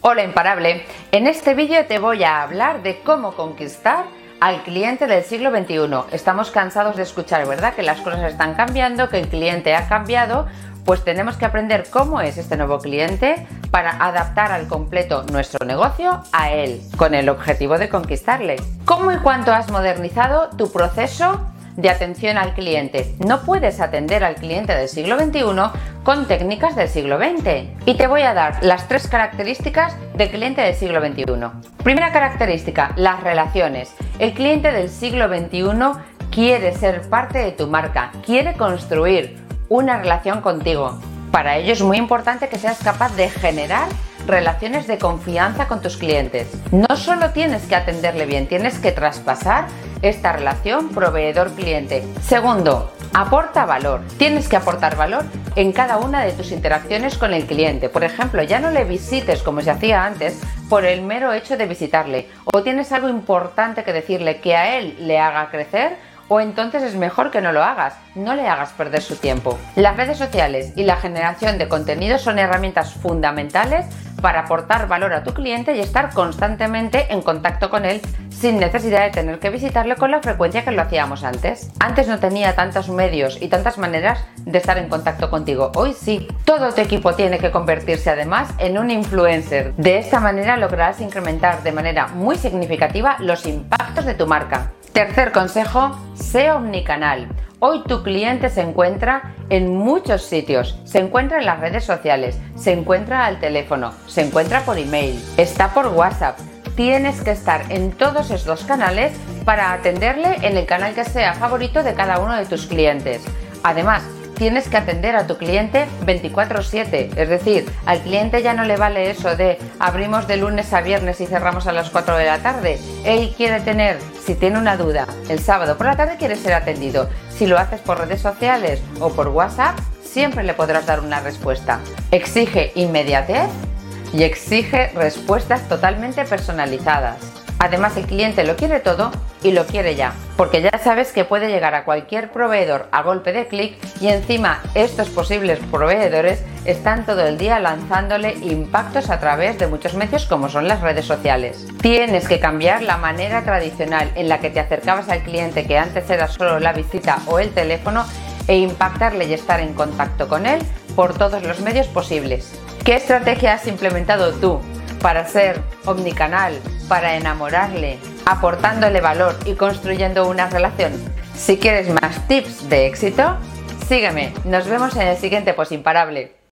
Hola imparable, en este vídeo te voy a hablar de cómo conquistar al cliente del siglo XXI. Estamos cansados de escuchar, ¿verdad? Que las cosas están cambiando, que el cliente ha cambiado, pues tenemos que aprender cómo es este nuevo cliente para adaptar al completo nuestro negocio a él, con el objetivo de conquistarle. ¿Cómo y cuánto has modernizado tu proceso de atención al cliente. No puedes atender al cliente del siglo XXI con técnicas del siglo XX. Y te voy a dar las tres características del cliente del siglo XXI. Primera característica, las relaciones. El cliente del siglo XXI quiere ser parte de tu marca, quiere construir una relación contigo. Para ello es muy importante que seas capaz de generar relaciones de confianza con tus clientes. No solo tienes que atenderle bien, tienes que traspasar esta relación proveedor-cliente. Segundo, aporta valor. Tienes que aportar valor en cada una de tus interacciones con el cliente. Por ejemplo, ya no le visites como se hacía antes por el mero hecho de visitarle. O tienes algo importante que decirle que a él le haga crecer o entonces es mejor que no lo hagas, no le hagas perder su tiempo. Las redes sociales y la generación de contenido son herramientas fundamentales para aportar valor a tu cliente y estar constantemente en contacto con él sin necesidad de tener que visitarle con la frecuencia que lo hacíamos antes. Antes no tenía tantos medios y tantas maneras de estar en contacto contigo. Hoy sí. Todo tu equipo tiene que convertirse además en un influencer. De esta manera lograrás incrementar de manera muy significativa los impactos de tu marca. Tercer consejo, sé omnicanal. Hoy tu cliente se encuentra en muchos sitios. Se encuentra en las redes sociales, se encuentra al teléfono, se encuentra por email, está por WhatsApp. Tienes que estar en todos estos canales para atenderle en el canal que sea favorito de cada uno de tus clientes. Además, tienes que atender a tu cliente 24/7. Es decir, al cliente ya no le vale eso de abrimos de lunes a viernes y cerramos a las 4 de la tarde. Él quiere tener, si tiene una duda, el sábado por la tarde quiere ser atendido. Si lo haces por redes sociales o por WhatsApp, siempre le podrás dar una respuesta. Exige inmediatez y exige respuestas totalmente personalizadas. Además el cliente lo quiere todo y lo quiere ya, porque ya sabes que puede llegar a cualquier proveedor a golpe de clic y encima estos posibles proveedores están todo el día lanzándole impactos a través de muchos medios como son las redes sociales. Tienes que cambiar la manera tradicional en la que te acercabas al cliente que antes era solo la visita o el teléfono e impactarle y estar en contacto con él por todos los medios posibles. ¿Qué estrategia has implementado tú para ser omnicanal, para enamorarle, aportándole valor y construyendo una relación. Si quieres más tips de éxito, sígueme. Nos vemos en el siguiente Post Imparable.